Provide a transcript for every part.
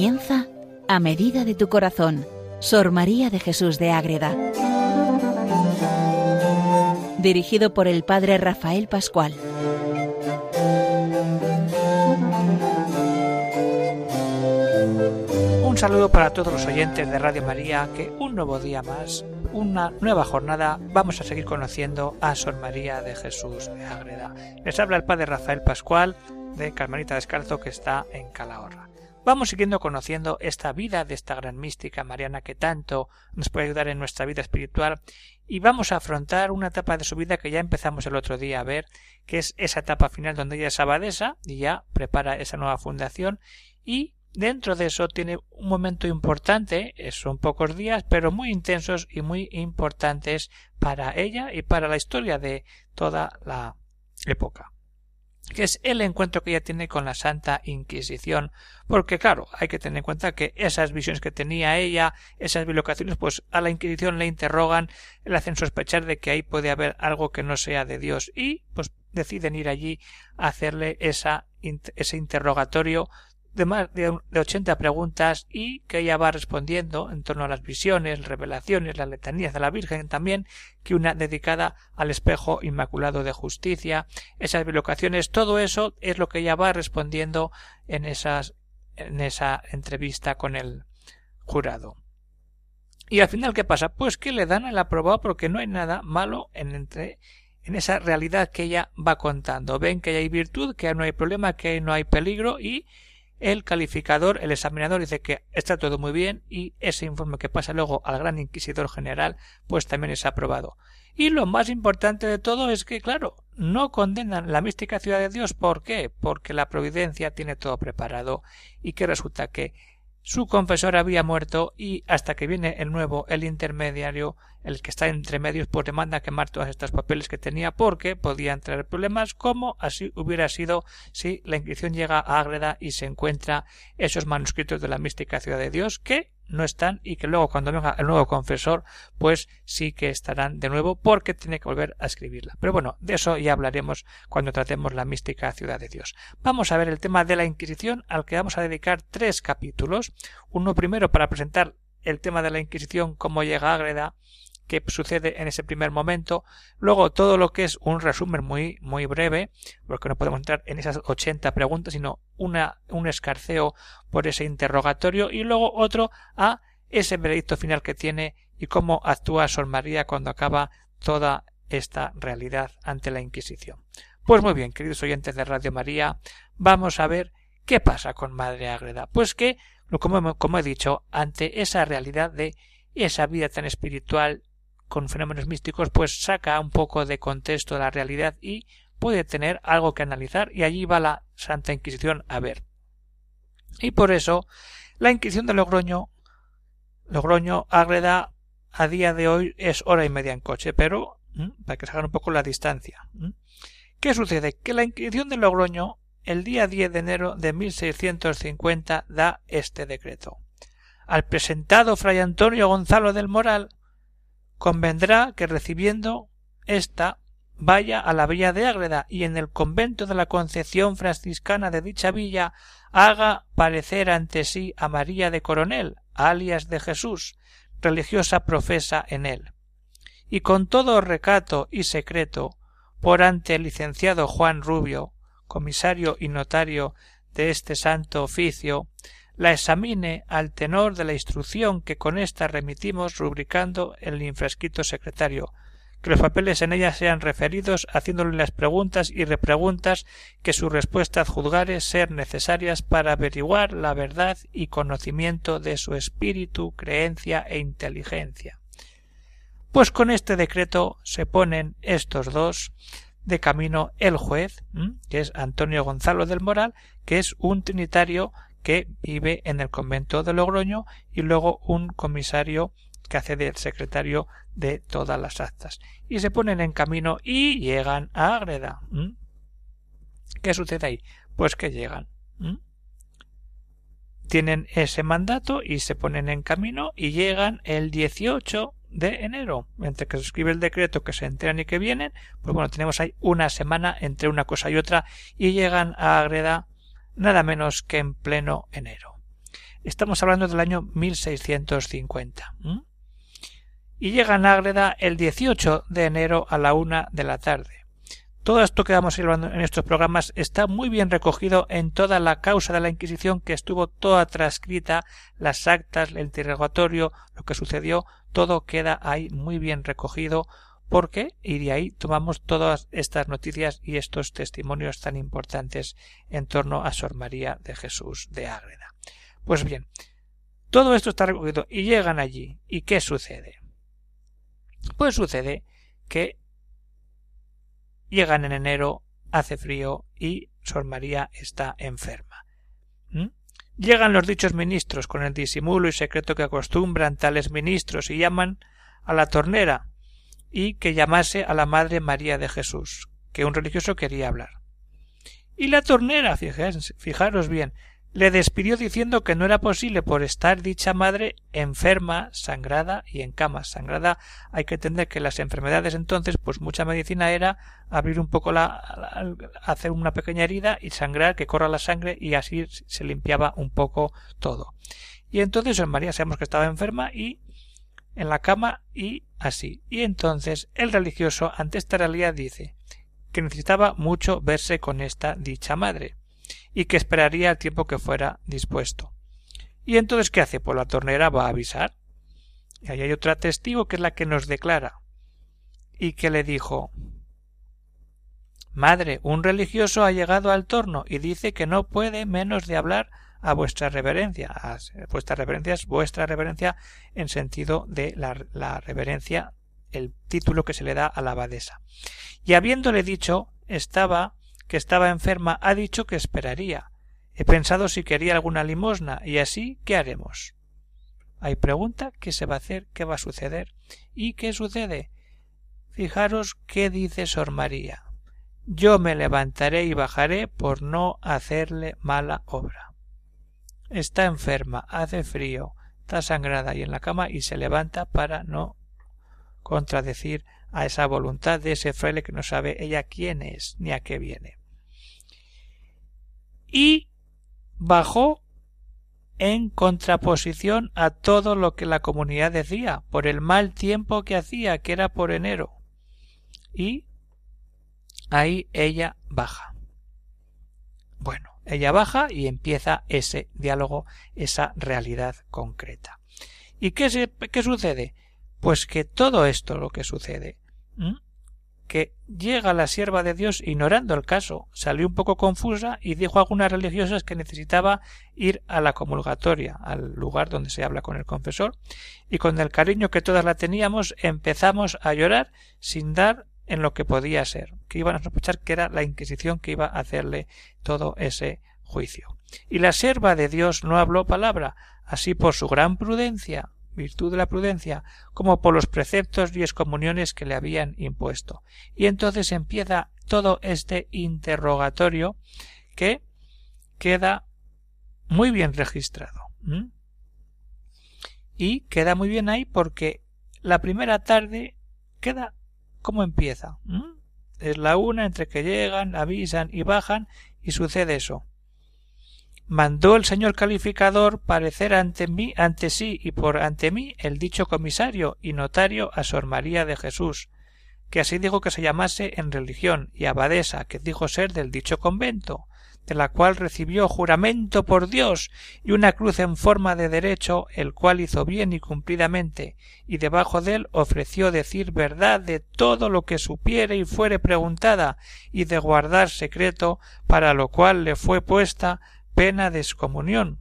Comienza a medida de tu corazón, Sor María de Jesús de Ágreda. Dirigido por el Padre Rafael Pascual. Un saludo para todos los oyentes de Radio María que un nuevo día más, una nueva jornada, vamos a seguir conociendo a Sor María de Jesús de Ágreda. Les habla el Padre Rafael Pascual de Carmelita Descalzo que está en Calahorra. Vamos siguiendo conociendo esta vida de esta gran mística mariana que tanto nos puede ayudar en nuestra vida espiritual y vamos a afrontar una etapa de su vida que ya empezamos el otro día a ver, que es esa etapa final donde ella es abadesa y ya prepara esa nueva fundación y dentro de eso tiene un momento importante, son pocos días, pero muy intensos y muy importantes para ella y para la historia de toda la época que es el encuentro que ella tiene con la Santa Inquisición, porque claro, hay que tener en cuenta que esas visiones que tenía ella, esas bilocaciones, pues a la Inquisición le interrogan, le hacen sospechar de que ahí puede haber algo que no sea de Dios. Y pues deciden ir allí a hacerle esa, ese interrogatorio de más de, ochenta preguntas y que ella va respondiendo en torno a las visiones, revelaciones, las letanías de la Virgen también, que una dedicada al espejo inmaculado de justicia, esas bilocaciones, todo eso es lo que ella va respondiendo en esas en esa entrevista con el jurado. Y al final, ¿qué pasa? Pues que le dan el aprobado porque no hay nada malo en entre en esa realidad que ella va contando. Ven que hay virtud, que no hay problema, que no hay peligro y el calificador, el examinador dice que está todo muy bien y ese informe que pasa luego al gran inquisidor general pues también es aprobado. Y lo más importante de todo es que, claro, no condenan la mística ciudad de Dios. ¿Por qué? Porque la providencia tiene todo preparado y que resulta que su confesor había muerto y hasta que viene el nuevo, el intermediario, el que está entre medios, pues demanda quemar todos estos papeles que tenía porque podían traer problemas como así hubiera sido si la Inquisición llega a Ágreda y se encuentra esos manuscritos de la mística ciudad de Dios que no están y que luego cuando venga el nuevo confesor pues sí que estarán de nuevo porque tiene que volver a escribirla. Pero bueno, de eso ya hablaremos cuando tratemos la mística ciudad de Dios. Vamos a ver el tema de la Inquisición al que vamos a dedicar tres capítulos. Uno primero para presentar el tema de la Inquisición, cómo llega a Ágreda, qué sucede en ese primer momento, luego todo lo que es un resumen muy, muy breve, porque no podemos entrar en esas 80 preguntas, sino una, un escarceo por ese interrogatorio, y luego otro a ese veredicto final que tiene y cómo actúa Sor María cuando acaba toda esta realidad ante la Inquisición. Pues muy bien, queridos oyentes de Radio María, vamos a ver qué pasa con Madre Ágreda. Pues que, como, como he dicho, ante esa realidad de esa vida tan espiritual con fenómenos místicos, pues saca un poco de contexto la realidad y puede tener algo que analizar y allí va la Santa Inquisición a ver. Y por eso la Inquisición de Logroño, Logroño, Ágreda, a día de hoy es hora y media en coche, pero para que se hagan un poco la distancia. ¿Qué sucede? Que la Inquisición de Logroño el día 10 de enero de 1650 da este decreto. Al presentado fray Antonio Gonzalo del Moral convendrá que recibiendo ésta vaya a la villa de Ágreda y en el convento de la Concepción franciscana de dicha villa haga parecer ante sí a María de Coronel, alias de Jesús, religiosa profesa en él. Y con todo recato y secreto, por ante el licenciado Juan Rubio, comisario y notario de este santo oficio, la examine al tenor de la instrucción que con ésta remitimos rubricando el infresquito secretario, que los papeles en ella sean referidos haciéndole las preguntas y repreguntas que su respuesta juzgare ser necesarias para averiguar la verdad y conocimiento de su espíritu, creencia e inteligencia. Pues con este decreto se ponen estos dos de camino el juez, que es Antonio Gonzalo del Moral, que es un trinitario que vive en el convento de Logroño y luego un comisario que hace de secretario de todas las actas. Y se ponen en camino y llegan a Ágreda. ¿Qué sucede ahí? Pues que llegan. Tienen ese mandato y se ponen en camino y llegan el 18 de enero. Entre que se escribe el decreto, que se enteran y que vienen, pues bueno, tenemos ahí una semana entre una cosa y otra y llegan a Ágreda nada menos que en pleno enero. Estamos hablando del año 1650. Y llega a Ágreda el 18 de enero a la una de la tarde. Todo esto que vamos hablando en estos programas está muy bien recogido en toda la causa de la Inquisición que estuvo toda transcrita, las actas, el interrogatorio, lo que sucedió, todo queda ahí muy bien recogido porque y de ahí tomamos todas estas noticias y estos testimonios tan importantes en torno a Sor María de Jesús de Ágreda. Pues bien, todo esto está recogido y llegan allí. ¿Y qué sucede? Pues sucede que Llegan en enero, hace frío y Sor María está enferma. ¿Mm? Llegan los dichos ministros con el disimulo y secreto que acostumbran tales ministros y llaman a la tornera y que llamase a la Madre María de Jesús, que un religioso quería hablar. Y la tornera, fijaros bien, le despidió diciendo que no era posible por estar dicha madre enferma, sangrada y en cama. Sangrada hay que entender que las enfermedades entonces, pues mucha medicina era abrir un poco la, hacer una pequeña herida y sangrar, que corra la sangre y así se limpiaba un poco todo. Y entonces en María sabemos que estaba enferma y en la cama y así. Y entonces el religioso ante esta realidad dice que necesitaba mucho verse con esta dicha madre y que esperaría el tiempo que fuera dispuesto. ¿Y entonces qué hace? Pues la tornera va a avisar. Y ahí hay otra testigo que es la que nos declara. Y que le dijo Madre, un religioso ha llegado al torno y dice que no puede menos de hablar a vuestra reverencia. A vuestra reverencia es vuestra reverencia en sentido de la, reverencia, el título que se le da a la abadesa. Y habiéndole dicho, estaba que estaba enferma, ha dicho que esperaría. He pensado si quería alguna limosna, y así, ¿qué haremos? Hay pregunta qué se va a hacer, qué va a suceder. ¿Y qué sucede? Fijaros qué dice Sor María. Yo me levantaré y bajaré por no hacerle mala obra. Está enferma, hace frío, está sangrada y en la cama y se levanta para no contradecir a esa voluntad de ese fraile que no sabe ella quién es ni a qué viene y bajó en contraposición a todo lo que la comunidad decía, por el mal tiempo que hacía, que era por enero. Y ahí ella baja. Bueno, ella baja y empieza ese diálogo, esa realidad concreta. ¿Y qué, qué sucede? Pues que todo esto lo que sucede que llega la sierva de Dios ignorando el caso, salió un poco confusa y dijo a algunas religiosas que necesitaba ir a la comulgatoria, al lugar donde se habla con el confesor, y con el cariño que todas la teníamos empezamos a llorar sin dar en lo que podía ser, que iban a sospechar que era la Inquisición que iba a hacerle todo ese juicio. Y la sierva de Dios no habló palabra, así por su gran prudencia, virtud de la prudencia, como por los preceptos y excomuniones que le habían impuesto. Y entonces empieza todo este interrogatorio que queda muy bien registrado. Y queda muy bien ahí porque la primera tarde queda como empieza. Es la una entre que llegan, avisan y bajan y sucede eso. Mandó el señor calificador parecer ante mí, ante sí y por ante mí el dicho comisario y notario a Sor María de Jesús, que así dijo que se llamase en religión y abadesa, que dijo ser del dicho convento, de la cual recibió juramento por Dios y una cruz en forma de derecho, el cual hizo bien y cumplidamente, y debajo de él ofreció decir verdad de todo lo que supiere y fuere preguntada, y de guardar secreto, para lo cual le fue puesta pena de excomunión.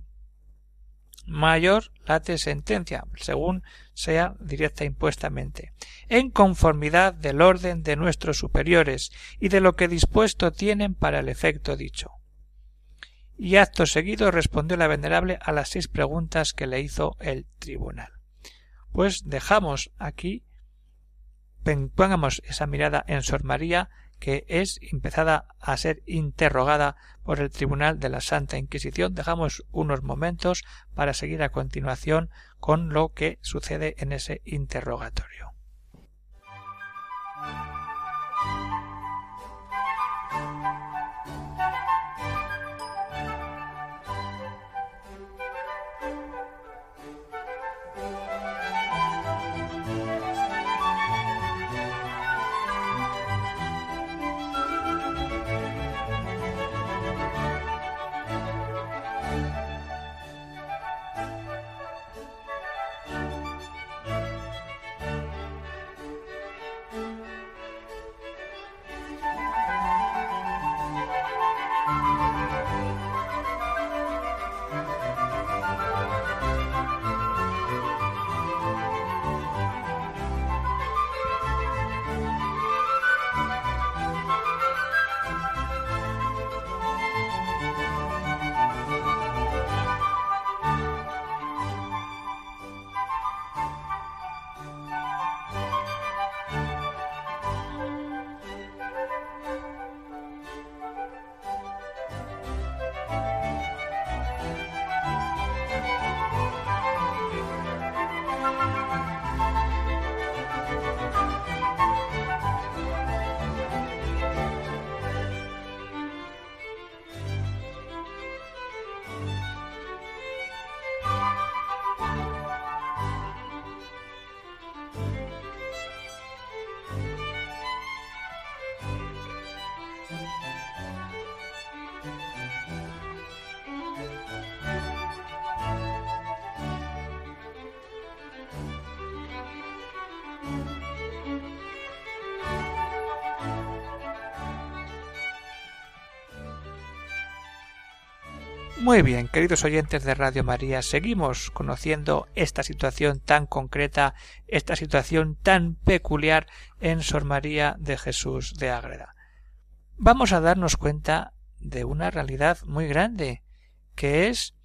Mayor late sentencia, según sea directa impuestamente, en conformidad del orden de nuestros superiores y de lo que dispuesto tienen para el efecto dicho. Y acto seguido respondió la venerable a las seis preguntas que le hizo el tribunal. Pues dejamos aquí, pongamos esa mirada en Sor María que es empezada a ser interrogada por el Tribunal de la Santa Inquisición. Dejamos unos momentos para seguir a continuación con lo que sucede en ese interrogatorio. Muy bien, queridos oyentes de Radio María, seguimos conociendo esta situación tan concreta, esta situación tan peculiar en Sor María de Jesús de Ágreda. Vamos a darnos cuenta de una realidad muy grande, que es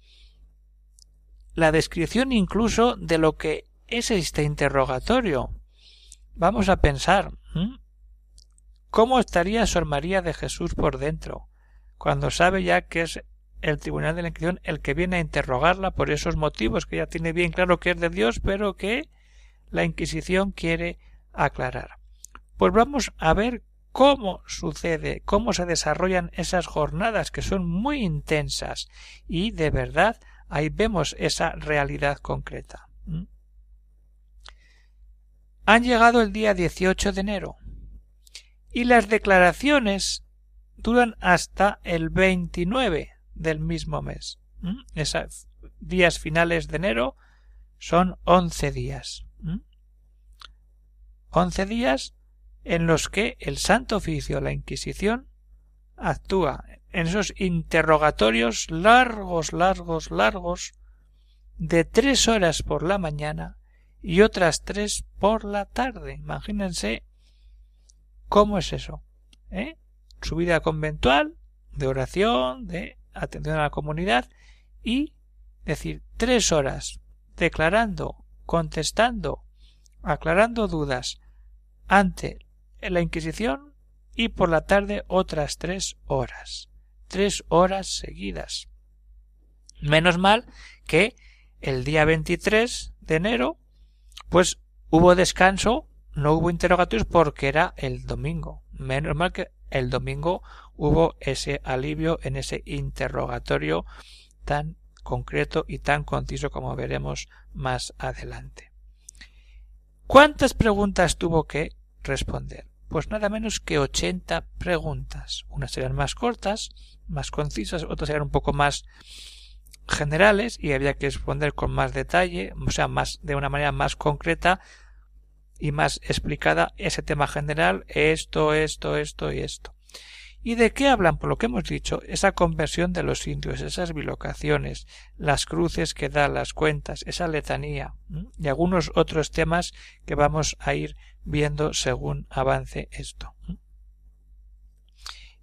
la descripción incluso de lo que es este interrogatorio. Vamos a pensar, ¿cómo estaría Sor María de Jesús por dentro, cuando sabe ya que es el Tribunal de la Inquisición el que viene a interrogarla por esos motivos que ya tiene bien claro que es de Dios, pero que la Inquisición quiere aclarar. Pues vamos a ver cómo sucede, cómo se desarrollan esas jornadas que son muy intensas y de verdad ahí vemos esa realidad concreta. ¿Mm? Han llegado el día 18 de enero y las declaraciones duran hasta el 29 del mismo mes. Esos días finales de enero son once días. Once días en los que el Santo Oficio, la Inquisición, actúa en esos interrogatorios largos, largos, largos, de tres horas por la mañana y otras tres por la tarde. Imagínense cómo es eso. ¿eh? Su vida conventual, de oración, de atención a la comunidad y decir tres horas declarando, contestando, aclarando dudas ante la Inquisición y por la tarde otras tres horas. Tres horas seguidas. Menos mal que el día 23 de enero, pues hubo descanso, no hubo interrogatorios porque era el domingo. Menos mal que el domingo hubo ese alivio en ese interrogatorio tan concreto y tan conciso como veremos más adelante. ¿Cuántas preguntas tuvo que responder? Pues nada menos que ochenta preguntas. Unas serían más cortas, más concisas, otras eran un poco más generales y había que responder con más detalle, o sea, más de una manera más concreta y más explicada ese tema general, esto, esto, esto y esto. ¿Y de qué hablan? Por lo que hemos dicho, esa conversión de los indios, esas bilocaciones, las cruces que da, las cuentas, esa letanía y algunos otros temas que vamos a ir viendo según avance esto.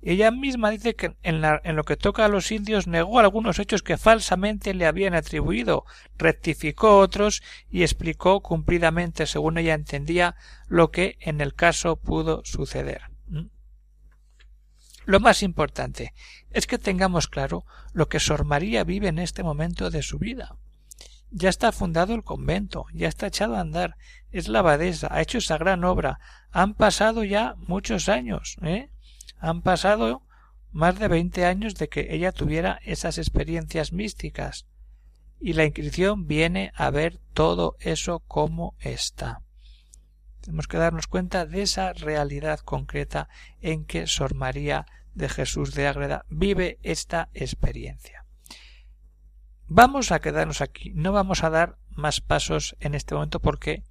Ella misma dice que en, en, lo que toca a los indios negó algunos hechos que falsamente le habían atribuido, rectificó otros y explicó cumplidamente, según ella entendía, lo que en el caso pudo suceder. Lo más importante es que tengamos claro lo que Sor María vive en este momento de su vida. Ya está fundado el convento, ya está echado a andar, es la abadesa, ha hecho esa gran obra. Han pasado ya muchos años, ¿eh? Han pasado más de veinte años de que ella tuviera esas experiencias místicas. Y la Inquisición viene a ver todo eso como está. Tenemos que darnos cuenta de esa realidad concreta en que Sor María de Jesús de Ágreda vive esta experiencia. Vamos a quedarnos aquí, no vamos a dar más pasos en este momento porque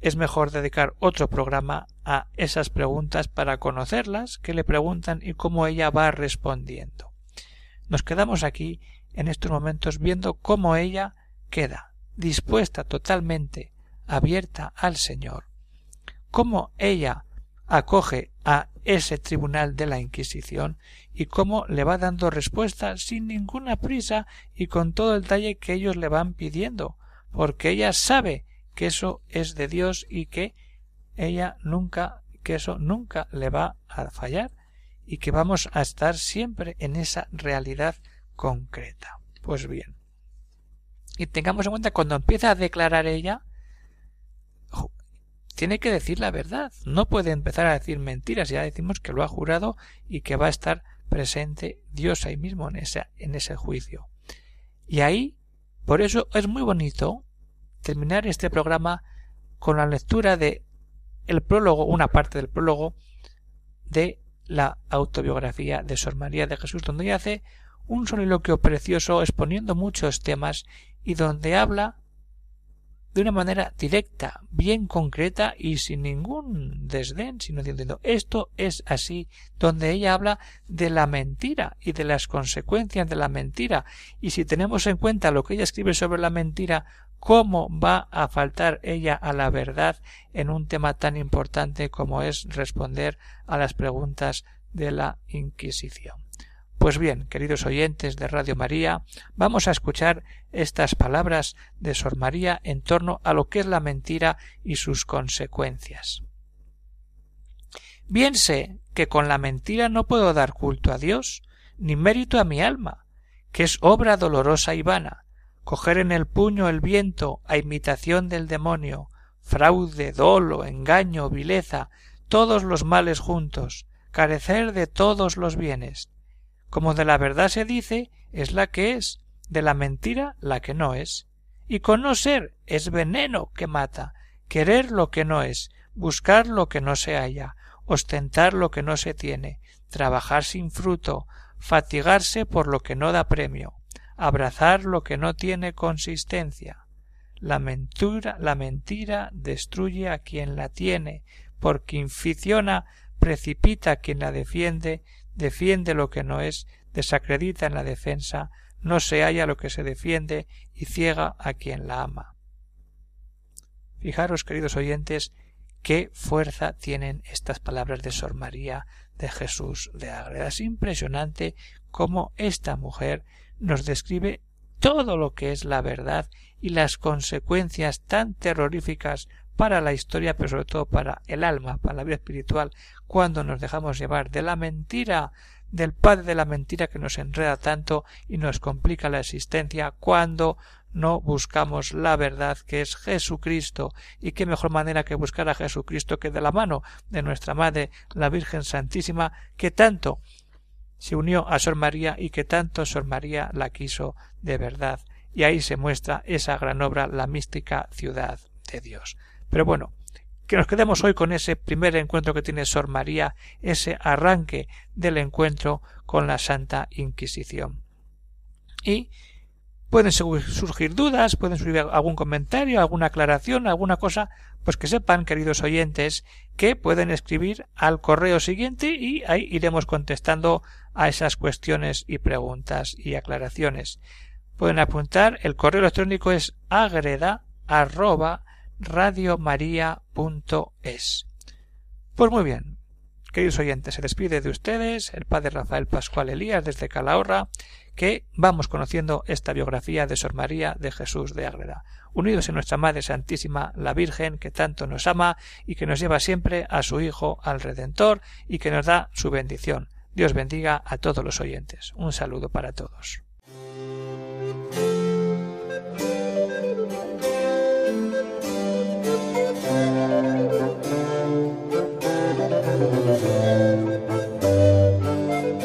es mejor dedicar otro programa a esas preguntas para conocerlas, que le preguntan y cómo ella va respondiendo. Nos quedamos aquí en estos momentos viendo cómo ella queda dispuesta totalmente abierta al Señor, cómo ella acoge a ese tribunal de la Inquisición y cómo le va dando respuesta sin ninguna prisa y con todo el talle que ellos le van pidiendo, porque ella sabe que eso es de Dios y que ella nunca, que eso nunca le va a fallar y que vamos a estar siempre en esa realidad concreta. Pues bien. Y tengamos en cuenta cuando empieza a declarar ella, tiene que decir la verdad. No puede empezar a decir mentiras. Ya decimos que lo ha jurado y que va a estar presente Dios ahí mismo en en ese juicio. Y ahí, por eso es muy bonito terminar este programa con la lectura de el prólogo, una parte del prólogo de la autobiografía de Sor María de Jesús, donde hace un soliloquio precioso exponiendo muchos temas y donde habla de una manera directa, bien concreta y sin ningún desdén, sino diciendo esto es así, donde ella habla de la mentira y de las consecuencias de la mentira. Y si tenemos en cuenta lo que ella escribe sobre la mentira, cómo va a faltar ella a la verdad en un tema tan importante como es responder a las preguntas de la Inquisición. Pues bien, queridos oyentes de Radio María, vamos a escuchar estas palabras de Sor María en torno a lo que es la mentira y sus consecuencias. Bien sé que con la mentira no puedo dar culto a Dios, ni mérito a mi alma, que es obra dolorosa y vana, coger en el puño el viento a imitación del demonio, fraude, dolo, engaño, vileza, todos los males juntos, carecer de todos los bienes, como de la verdad se dice, es la que es, de la mentira la que no es. Y conocer es veneno que mata, querer lo que no es, buscar lo que no se halla, ostentar lo que no se tiene, trabajar sin fruto, fatigarse por lo que no da premio, abrazar lo que no tiene consistencia. La mentira, la mentira destruye a quien la tiene, porque inficiona precipita a quien la defiende defiende lo que no es, desacredita en la defensa, no se halla lo que se defiende y ciega a quien la ama. Fijaros, queridos oyentes, qué fuerza tienen estas palabras de Sor María de Jesús de Ágreda. Es impresionante cómo esta mujer nos describe todo lo que es la verdad y las consecuencias tan terroríficas para la historia, pero sobre todo para el alma, para la vida espiritual, cuando nos dejamos llevar de la mentira, del padre de la mentira que nos enreda tanto y nos complica la existencia, cuando no buscamos la verdad que es Jesucristo y qué mejor manera que buscar a Jesucristo que de la mano de nuestra Madre la Virgen Santísima que tanto se unió a Sor María y que tanto Sor María la quiso de verdad y ahí se muestra esa gran obra la mística ciudad de Dios. Pero bueno, que nos quedemos hoy con ese primer encuentro que tiene Sor María, ese arranque del encuentro con la Santa Inquisición. Y pueden surgir dudas, pueden surgir algún comentario, alguna aclaración, alguna cosa, pues que sepan, queridos oyentes, que pueden escribir al correo siguiente y ahí iremos contestando a esas cuestiones y preguntas y aclaraciones. Pueden apuntar, el correo electrónico es agreda radiomaria.es. Pues muy bien, queridos oyentes, se despide de ustedes el padre Rafael Pascual Elías desde Calahorra, que vamos conociendo esta biografía de Sor María de Jesús de Ágreda, unidos en nuestra Madre Santísima, la Virgen, que tanto nos ama y que nos lleva siempre a su Hijo, al Redentor, y que nos da su bendición. Dios bendiga a todos los oyentes. Un saludo para todos.